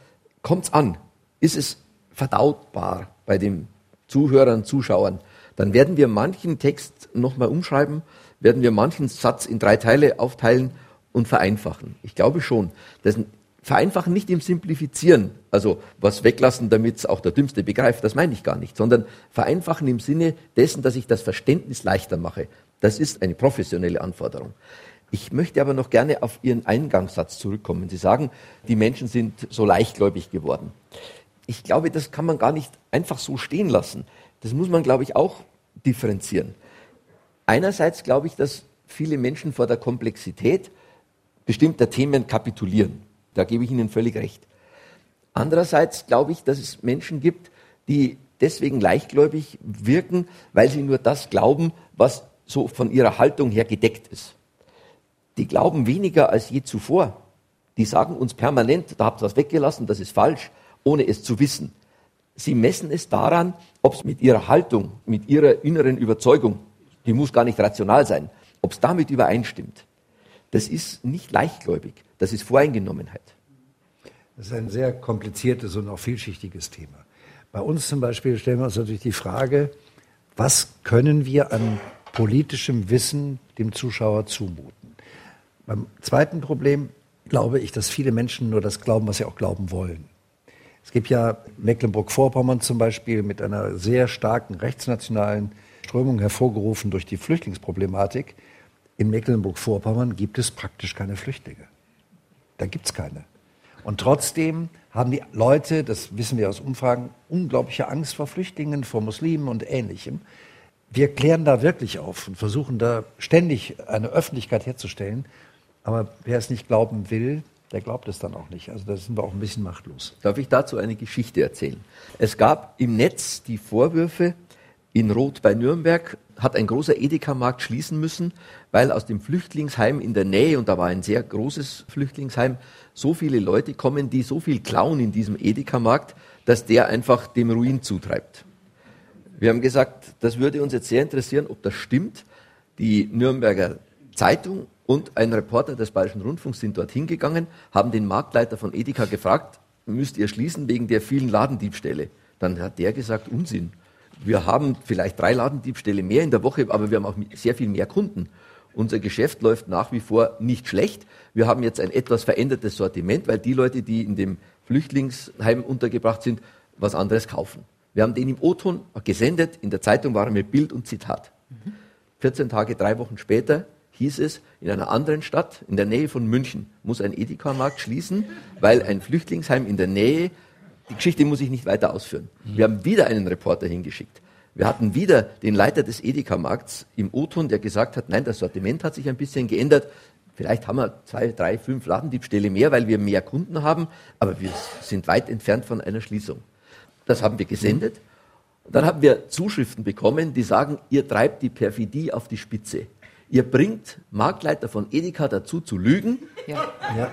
kommt's an, ist es verdautbar bei den Zuhörern, Zuschauern, dann werden wir manchen Text nochmal umschreiben, werden wir manchen Satz in drei Teile aufteilen und vereinfachen. Ich glaube schon. Das Vereinfachen nicht im Simplifizieren, also was weglassen, damit es auch der Dümmste begreift, das meine ich gar nicht, sondern vereinfachen im Sinne dessen, dass ich das Verständnis leichter mache. Das ist eine professionelle Anforderung. Ich möchte aber noch gerne auf Ihren Eingangssatz zurückkommen. Sie sagen, die Menschen sind so leichtgläubig geworden. Ich glaube, das kann man gar nicht einfach so stehen lassen. Das muss man, glaube ich, auch differenzieren. Einerseits glaube ich, dass viele Menschen vor der Komplexität bestimmter Themen kapitulieren. Da gebe ich Ihnen völlig recht. Andererseits glaube ich, dass es Menschen gibt, die deswegen leichtgläubig wirken, weil sie nur das glauben, was so von ihrer Haltung her gedeckt ist. Die glauben weniger als je zuvor. Die sagen uns permanent, da habt ihr was weggelassen, das ist falsch, ohne es zu wissen. Sie messen es daran, ob es mit ihrer Haltung, mit ihrer inneren Überzeugung, die muss gar nicht rational sein, ob es damit übereinstimmt. Das ist nicht leichtgläubig, das ist Voreingenommenheit. Das ist ein sehr kompliziertes und auch vielschichtiges Thema. Bei uns zum Beispiel stellen wir uns natürlich die Frage, was können wir an politischem Wissen dem Zuschauer zumuten? Beim zweiten Problem glaube ich, dass viele Menschen nur das glauben, was sie auch glauben wollen. Es gibt ja Mecklenburg-Vorpommern zum Beispiel mit einer sehr starken rechtsnationalen Strömung hervorgerufen durch die Flüchtlingsproblematik. In Mecklenburg-Vorpommern gibt es praktisch keine Flüchtlinge. Da gibt es keine. Und trotzdem haben die Leute, das wissen wir aus Umfragen, unglaubliche Angst vor Flüchtlingen, vor Muslimen und Ähnlichem. Wir klären da wirklich auf und versuchen da ständig eine Öffentlichkeit herzustellen. Aber wer es nicht glauben will, der glaubt es dann auch nicht. Also da sind wir auch ein bisschen machtlos. Darf ich dazu eine Geschichte erzählen? Es gab im Netz die Vorwürfe, in Roth bei Nürnberg hat ein großer Edeka-Markt schließen müssen, weil aus dem Flüchtlingsheim in der Nähe, und da war ein sehr großes Flüchtlingsheim, so viele Leute kommen, die so viel klauen in diesem Edeka-Markt, dass der einfach dem Ruin zutreibt. Wir haben gesagt, das würde uns jetzt sehr interessieren, ob das stimmt. Die Nürnberger Zeitung und ein Reporter des Bayerischen Rundfunks sind dorthin gegangen, haben den Marktleiter von Edeka gefragt, müsst ihr schließen wegen der vielen Ladendiebstähle? Dann hat der gesagt, Unsinn. Wir haben vielleicht drei Ladendiebstähle mehr in der Woche, aber wir haben auch sehr viel mehr Kunden. Unser Geschäft läuft nach wie vor nicht schlecht. Wir haben jetzt ein etwas verändertes Sortiment, weil die Leute, die in dem Flüchtlingsheim untergebracht sind, was anderes kaufen. Wir haben den im O-Ton gesendet, in der Zeitung war er mit Bild und Zitat. 14 Tage, drei Wochen später hieß es, in einer anderen Stadt, in der Nähe von München, muss ein Edeka-Markt schließen, weil ein Flüchtlingsheim in der Nähe, die Geschichte muss ich nicht weiter ausführen. Wir haben wieder einen Reporter hingeschickt. Wir hatten wieder den Leiter des Edeka-Markts im O-Ton, der gesagt hat, nein, das Sortiment hat sich ein bisschen geändert. Vielleicht haben wir zwei, drei, fünf Ladendiebstähle mehr, weil wir mehr Kunden haben, aber wir sind weit entfernt von einer Schließung. Das haben wir gesendet. Dann haben wir Zuschriften bekommen, die sagen, ihr treibt die Perfidie auf die Spitze. Ihr bringt Marktleiter von Edeka dazu zu lügen ja. Ja.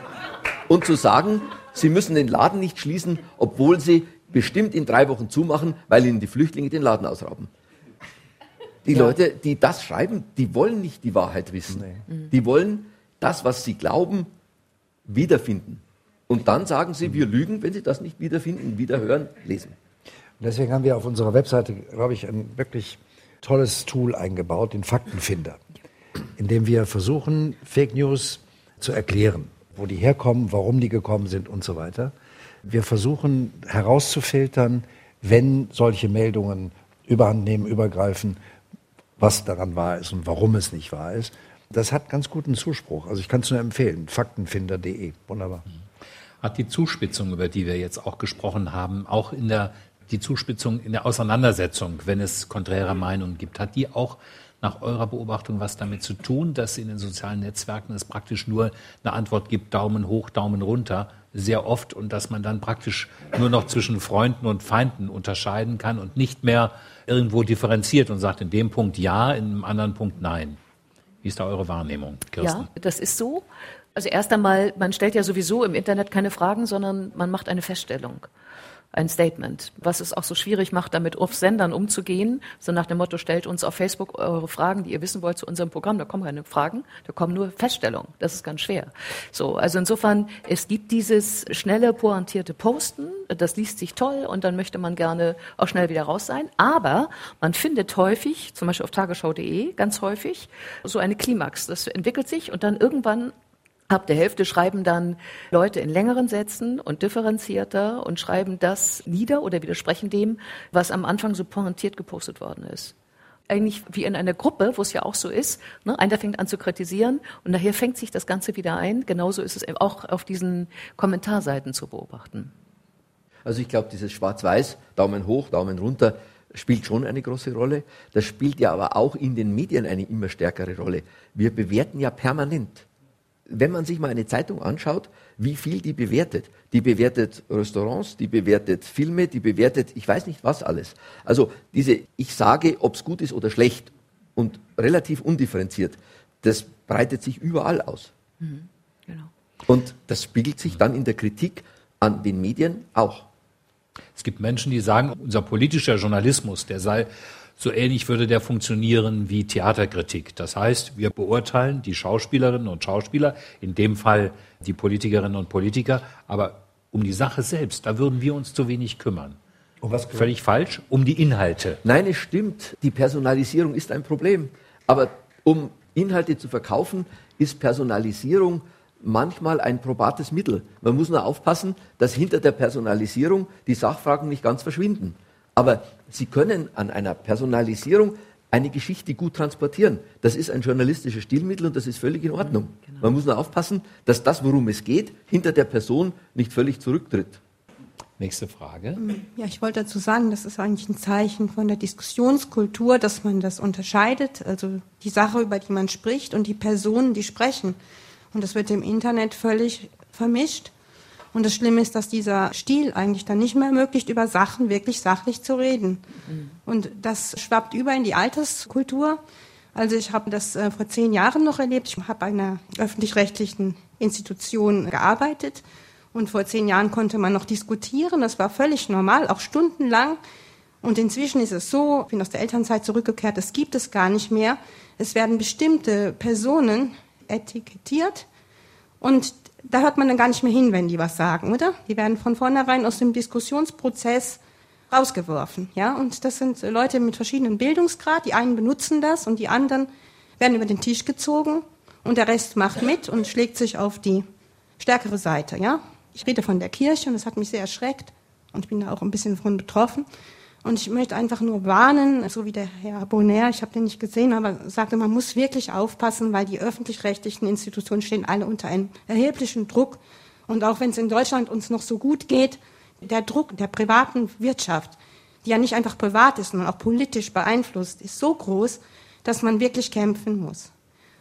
und zu sagen, sie müssen den Laden nicht schließen, obwohl sie bestimmt in drei Wochen zumachen, weil ihnen die Flüchtlinge den Laden ausrauben. Die ja. Leute, die das schreiben, die wollen nicht die Wahrheit wissen. Nee. Mhm. Die wollen das, was sie glauben, wiederfinden. Und dann sagen sie, wir lügen, wenn sie das nicht wiederfinden, wieder hören, lesen. Und deswegen haben wir auf unserer Webseite, glaube ich, ein wirklich tolles Tool eingebaut, den Faktenfinder, in dem wir versuchen, Fake News zu erklären, wo die herkommen, warum die gekommen sind und so weiter. Wir versuchen herauszufiltern, wenn solche Meldungen überhand nehmen, übergreifen, was daran wahr ist und warum es nicht wahr ist. Das hat ganz guten Zuspruch. Also ich kann es nur empfehlen. Faktenfinder.de. Wunderbar. Hat die Zuspitzung, über die wir jetzt auch gesprochen haben, auch in der die Zuspitzung in der Auseinandersetzung, wenn es konträre Meinungen gibt, hat die auch nach eurer Beobachtung was damit zu tun, dass in den sozialen Netzwerken es praktisch nur eine Antwort gibt, Daumen hoch, Daumen runter, sehr oft und dass man dann praktisch nur noch zwischen Freunden und Feinden unterscheiden kann und nicht mehr irgendwo differenziert und sagt in dem Punkt ja, in einem anderen Punkt nein. Wie ist da eure Wahrnehmung, Kirsten? Ja, das ist so. Also erst einmal, man stellt ja sowieso im Internet keine Fragen, sondern man macht eine Feststellung ein Statement, was es auch so schwierig macht, damit auf Sendern umzugehen. So nach dem Motto, stellt uns auf Facebook eure Fragen, die ihr wissen wollt zu unserem Programm. Da kommen keine Fragen, da kommen nur Feststellungen. Das ist ganz schwer. So, also insofern, es gibt dieses schnelle, pointierte Posten. Das liest sich toll und dann möchte man gerne auch schnell wieder raus sein. Aber man findet häufig, zum Beispiel auf tagesschau.de, ganz häufig, so eine Klimax. Das entwickelt sich und dann irgendwann Ab der Hälfte schreiben dann Leute in längeren Sätzen und differenzierter und schreiben das nieder oder widersprechen dem, was am Anfang so pointiert gepostet worden ist. Eigentlich wie in einer Gruppe, wo es ja auch so ist. Ne? Einer fängt an zu kritisieren und nachher fängt sich das Ganze wieder ein. Genauso ist es auch auf diesen Kommentarseiten zu beobachten. Also ich glaube, dieses Schwarz-Weiß, Daumen hoch, Daumen runter, spielt schon eine große Rolle. Das spielt ja aber auch in den Medien eine immer stärkere Rolle. Wir bewerten ja permanent wenn man sich mal eine Zeitung anschaut, wie viel die bewertet. Die bewertet Restaurants, die bewertet Filme, die bewertet, ich weiß nicht was alles. Also diese, ich sage, ob es gut ist oder schlecht und relativ undifferenziert, das breitet sich überall aus. Mhm, genau. Und das spiegelt sich dann in der Kritik an den Medien auch. Es gibt Menschen, die sagen, unser politischer Journalismus, der sei so ähnlich würde der funktionieren wie Theaterkritik. Das heißt, wir beurteilen die Schauspielerinnen und Schauspieler, in dem Fall die Politikerinnen und Politiker, aber um die Sache selbst, da würden wir uns zu wenig kümmern. Um was Völlig falsch, um die Inhalte. Nein, es stimmt. Die Personalisierung ist ein Problem. Aber um Inhalte zu verkaufen, ist Personalisierung manchmal ein probates Mittel. Man muss nur aufpassen, dass hinter der Personalisierung die Sachfragen nicht ganz verschwinden. Aber Sie können an einer Personalisierung eine Geschichte gut transportieren. Das ist ein journalistisches Stilmittel und das ist völlig in Ordnung. Genau. Man muss nur aufpassen, dass das, worum es geht, hinter der Person nicht völlig zurücktritt. Nächste Frage. Ja, ich wollte dazu sagen, das ist eigentlich ein Zeichen von der Diskussionskultur, dass man das unterscheidet, also die Sache, über die man spricht und die Personen, die sprechen. Und das wird im Internet völlig vermischt. Und das Schlimme ist, dass dieser Stil eigentlich dann nicht mehr ermöglicht, über Sachen wirklich sachlich zu reden. Mhm. Und das schwappt über in die Alterskultur. Also ich habe das äh, vor zehn Jahren noch erlebt. Ich habe bei einer öffentlich-rechtlichen Institution gearbeitet. Und vor zehn Jahren konnte man noch diskutieren. Das war völlig normal, auch stundenlang. Und inzwischen ist es so, ich bin aus der Elternzeit zurückgekehrt, das gibt es gar nicht mehr. Es werden bestimmte Personen etikettiert und da hört man dann gar nicht mehr hin, wenn die was sagen, oder? Die werden von vornherein aus dem Diskussionsprozess rausgeworfen, ja? Und das sind Leute mit verschiedenen Bildungsgrad. Die einen benutzen das und die anderen werden über den Tisch gezogen und der Rest macht mit und schlägt sich auf die stärkere Seite, ja? Ich rede von der Kirche und das hat mich sehr erschreckt und ich bin da auch ein bisschen von betroffen. Und ich möchte einfach nur warnen, so wie der Herr Bonner, ich habe den nicht gesehen, aber sagte, man muss wirklich aufpassen, weil die öffentlich-rechtlichen Institutionen stehen alle unter einem erheblichen Druck. Und auch wenn es in Deutschland uns noch so gut geht, der Druck der privaten Wirtschaft, die ja nicht einfach privat ist, sondern auch politisch beeinflusst, ist so groß, dass man wirklich kämpfen muss.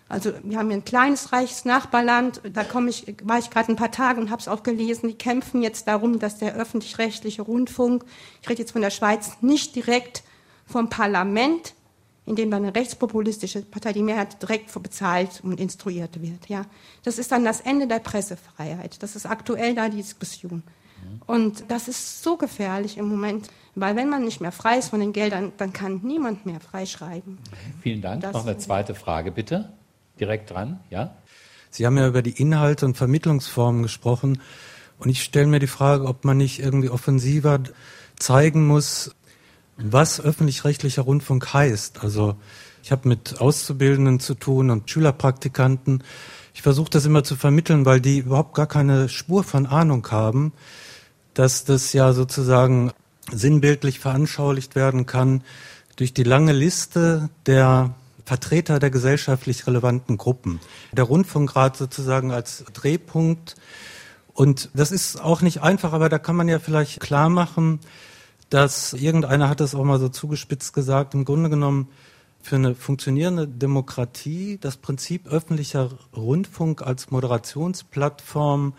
Also wir haben hier ein kleines, reiches Nachbarland, da komme ich, war ich gerade ein paar Tage und habe es auch gelesen, die kämpfen jetzt darum, dass der öffentlich-rechtliche Rundfunk, ich rede jetzt von der Schweiz, nicht direkt vom Parlament, in dem dann eine rechtspopulistische Partei die Mehrheit direkt bezahlt und instruiert wird. Ja, das ist dann das Ende der Pressefreiheit. Das ist aktuell da die Diskussion. Und das ist so gefährlich im Moment, weil wenn man nicht mehr frei ist von den Geldern, dann kann niemand mehr freischreiben. Vielen Dank. Das Noch eine zweite Frage, bitte direkt dran, ja? Sie haben ja über die Inhalte und Vermittlungsformen gesprochen. Und ich stelle mir die Frage, ob man nicht irgendwie offensiver zeigen muss, was öffentlich-rechtlicher Rundfunk heißt. Also ich habe mit Auszubildenden zu tun und Schülerpraktikanten. Ich versuche das immer zu vermitteln, weil die überhaupt gar keine Spur von Ahnung haben, dass das ja sozusagen sinnbildlich veranschaulicht werden kann durch die lange Liste der Vertreter der gesellschaftlich relevanten Gruppen. Der Rundfunkrat sozusagen als Drehpunkt. Und das ist auch nicht einfach, aber da kann man ja vielleicht klar machen, dass irgendeiner hat das auch mal so zugespitzt gesagt, im Grunde genommen für eine funktionierende Demokratie das Prinzip öffentlicher Rundfunk als Moderationsplattform,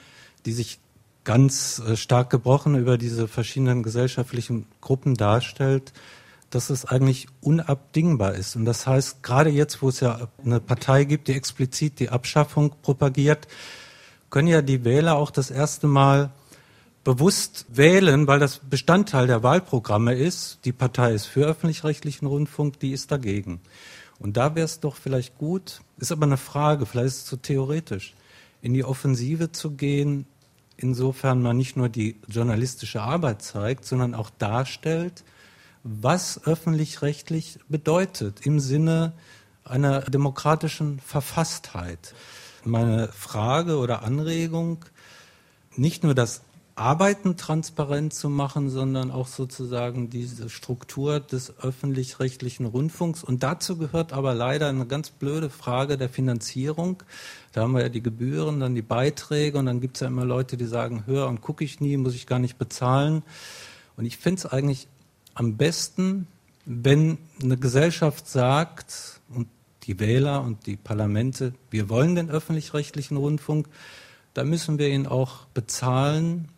die sich ganz äh, stark gebrochen über diese verschiedenen gesellschaftlichen Gruppen darstellt, dass es eigentlich unabdingbar ist. Und das heißt, gerade jetzt, wo es ja eine Partei gibt, die explizit die Abschaffung propagiert, können ja die Wähler auch das erste Mal bewusst wählen, weil das Bestandteil der Wahlprogramme ist. Die Partei ist für öffentlich-rechtlichen Rundfunk, die ist dagegen. Und da wäre es doch vielleicht gut, ist aber eine Frage, vielleicht ist es zu theoretisch, in die Offensive zu gehen, insofern man nicht nur die journalistische Arbeit zeigt, sondern auch darstellt, was öffentlich-rechtlich bedeutet im Sinne einer demokratischen Verfasstheit. Meine Frage oder Anregung, nicht nur das Arbeiten transparent zu machen, sondern auch sozusagen diese Struktur des öffentlich-rechtlichen Rundfunks. Und dazu gehört aber leider eine ganz blöde Frage der Finanzierung. Da haben wir ja die Gebühren, dann die Beiträge und dann gibt es ja immer Leute, die sagen, höre und gucke ich nie, muss ich gar nicht bezahlen. Und ich finde es eigentlich am besten, wenn eine Gesellschaft sagt, und die Wähler und die Parlamente, wir wollen den öffentlich-rechtlichen Rundfunk, da müssen wir ihn auch bezahlen.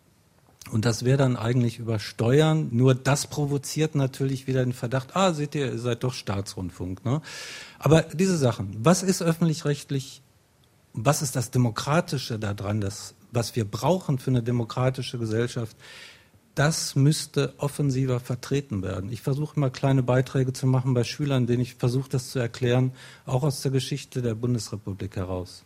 Und das wäre dann eigentlich über Steuern. Nur das provoziert natürlich wieder den Verdacht, ah, seht ihr, ihr seid doch Staatsrundfunk. Ne? Aber diese Sachen, was ist öffentlich-rechtlich, was ist das Demokratische daran, das, was wir brauchen für eine demokratische Gesellschaft, das müsste offensiver vertreten werden. Ich versuche immer kleine Beiträge zu machen bei Schülern, denen ich versuche, das zu erklären, auch aus der Geschichte der Bundesrepublik heraus.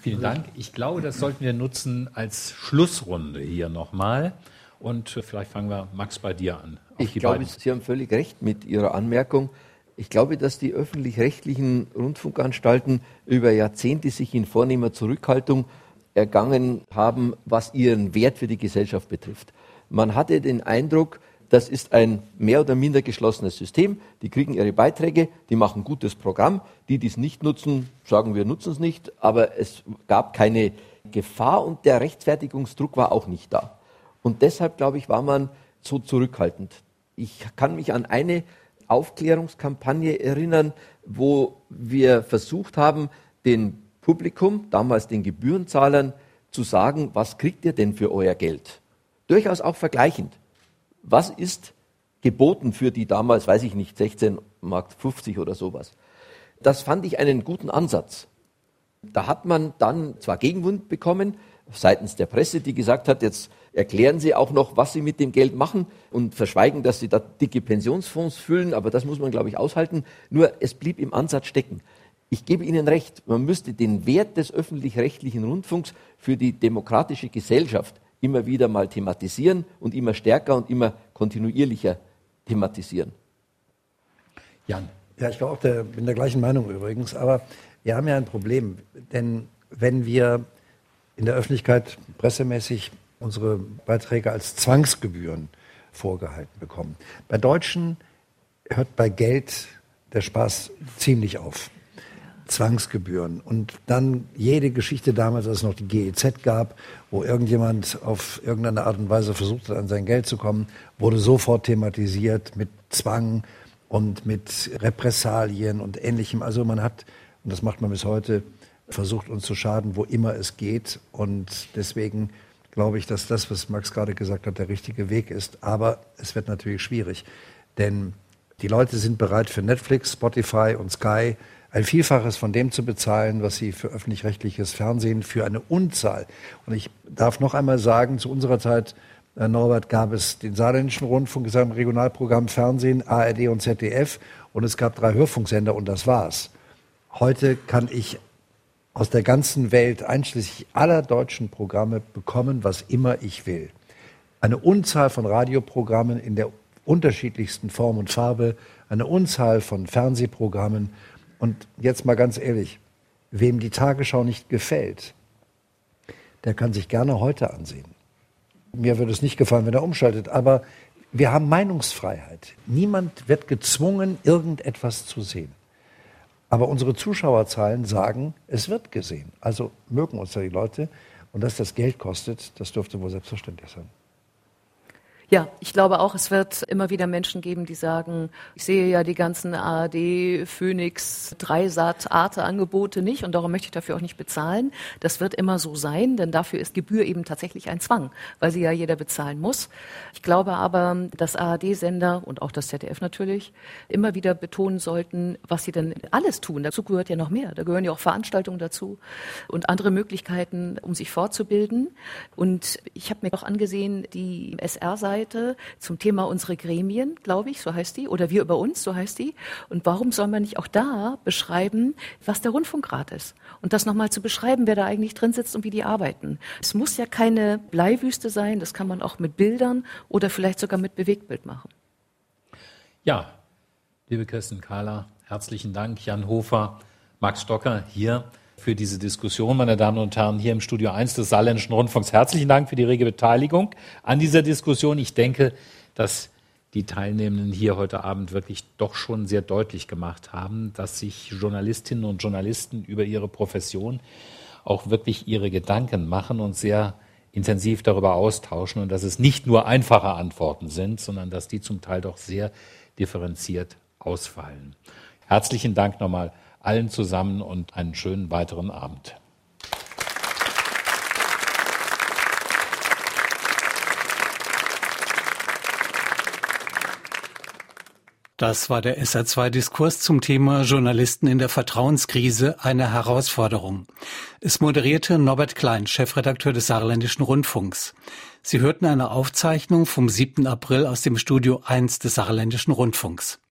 Vielen Dank. Ich glaube, das sollten wir nutzen als Schlussrunde hier nochmal. Und vielleicht fangen wir, Max, bei dir an. Ich glaube, beiden. Sie haben völlig recht mit Ihrer Anmerkung. Ich glaube, dass die öffentlich-rechtlichen Rundfunkanstalten über Jahrzehnte sich in vornehmer Zurückhaltung ergangen haben, was ihren Wert für die Gesellschaft betrifft. Man hatte den Eindruck, das ist ein mehr oder minder geschlossenes System. Die kriegen ihre Beiträge, die machen gutes Programm. Die, die es nicht nutzen, sagen wir nutzen es nicht. Aber es gab keine Gefahr und der Rechtfertigungsdruck war auch nicht da. Und deshalb, glaube ich, war man so zurückhaltend. Ich kann mich an eine Aufklärungskampagne erinnern, wo wir versucht haben, den Publikum, damals den Gebührenzahlern, zu sagen, was kriegt ihr denn für euer Geld? Durchaus auch vergleichend was ist geboten für die damals, weiß ich nicht, 16 Mark 50 oder sowas. Das fand ich einen guten Ansatz. Da hat man dann zwar Gegenwind bekommen seitens der Presse, die gesagt hat, jetzt erklären Sie auch noch, was Sie mit dem Geld machen und verschweigen, dass Sie da dicke Pensionsfonds füllen, aber das muss man, glaube ich, aushalten. Nur es blieb im Ansatz stecken. Ich gebe Ihnen recht, man müsste den Wert des öffentlich-rechtlichen Rundfunks für die demokratische Gesellschaft immer wieder mal thematisieren und immer stärker und immer kontinuierlicher thematisieren. Jan. Ja, ich der, bin der gleichen Meinung übrigens, aber wir haben ja ein Problem, denn wenn wir in der Öffentlichkeit pressemäßig unsere Beiträge als Zwangsgebühren vorgehalten bekommen. Bei Deutschen hört bei Geld der Spaß ziemlich auf. Zwangsgebühren. Und dann jede Geschichte damals, als es noch die GEZ gab, wo irgendjemand auf irgendeine Art und Weise versucht hat, an sein Geld zu kommen, wurde sofort thematisiert mit Zwang und mit Repressalien und ähnlichem. Also man hat, und das macht man bis heute, versucht uns zu schaden, wo immer es geht. Und deswegen glaube ich, dass das, was Max gerade gesagt hat, der richtige Weg ist. Aber es wird natürlich schwierig, denn die Leute sind bereit für Netflix, Spotify und Sky ein Vielfaches von dem zu bezahlen, was sie für öffentlich-rechtliches Fernsehen für eine Unzahl. Und ich darf noch einmal sagen, zu unserer Zeit, äh, Norbert, gab es den Saarländischen Rundfunk, das Regionalprogramm Fernsehen, ARD und ZDF und es gab drei Hörfunksender und das war's. Heute kann ich aus der ganzen Welt, einschließlich aller deutschen Programme, bekommen, was immer ich will. Eine Unzahl von Radioprogrammen in der unterschiedlichsten Form und Farbe, eine Unzahl von Fernsehprogrammen und jetzt mal ganz ehrlich, wem die Tagesschau nicht gefällt, der kann sich gerne heute ansehen. Mir würde es nicht gefallen, wenn er umschaltet, aber wir haben Meinungsfreiheit. Niemand wird gezwungen, irgendetwas zu sehen. Aber unsere Zuschauerzahlen sagen, es wird gesehen. Also mögen uns da die Leute. Und dass das Geld kostet, das dürfte wohl selbstverständlich sein. Ja, ich glaube auch, es wird immer wieder Menschen geben, die sagen, ich sehe ja die ganzen ARD, Phoenix, Dreisat, Arte-Angebote nicht und darum möchte ich dafür auch nicht bezahlen. Das wird immer so sein, denn dafür ist Gebühr eben tatsächlich ein Zwang, weil sie ja jeder bezahlen muss. Ich glaube aber, dass ARD-Sender und auch das ZDF natürlich immer wieder betonen sollten, was sie denn alles tun. Dazu gehört ja noch mehr. Da gehören ja auch Veranstaltungen dazu und andere Möglichkeiten, um sich fortzubilden. Und ich habe mir auch angesehen, die SR-Seite Seite zum Thema unsere Gremien, glaube ich, so heißt die, oder wir über uns, so heißt die. Und warum soll man nicht auch da beschreiben, was der Rundfunkrat ist? Und das nochmal zu beschreiben, wer da eigentlich drin sitzt und wie die arbeiten. Es muss ja keine Bleiwüste sein, das kann man auch mit Bildern oder vielleicht sogar mit Bewegtbild machen. Ja, liebe Kirsten Kahler, herzlichen Dank. Jan Hofer, Max Stocker hier für diese Diskussion, meine Damen und Herren, hier im Studio 1 des Saarländischen Rundfunks. Herzlichen Dank für die rege Beteiligung an dieser Diskussion. Ich denke, dass die Teilnehmenden hier heute Abend wirklich doch schon sehr deutlich gemacht haben, dass sich Journalistinnen und Journalisten über ihre Profession auch wirklich ihre Gedanken machen und sehr intensiv darüber austauschen und dass es nicht nur einfache Antworten sind, sondern dass die zum Teil doch sehr differenziert ausfallen. Herzlichen Dank nochmal allen zusammen und einen schönen weiteren Abend. Das war der SR2-Diskurs zum Thema Journalisten in der Vertrauenskrise, eine Herausforderung. Es moderierte Norbert Klein, Chefredakteur des Saarländischen Rundfunks. Sie hörten eine Aufzeichnung vom 7. April aus dem Studio 1 des Saarländischen Rundfunks.